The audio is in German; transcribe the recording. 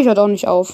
ich hört auch nicht auf.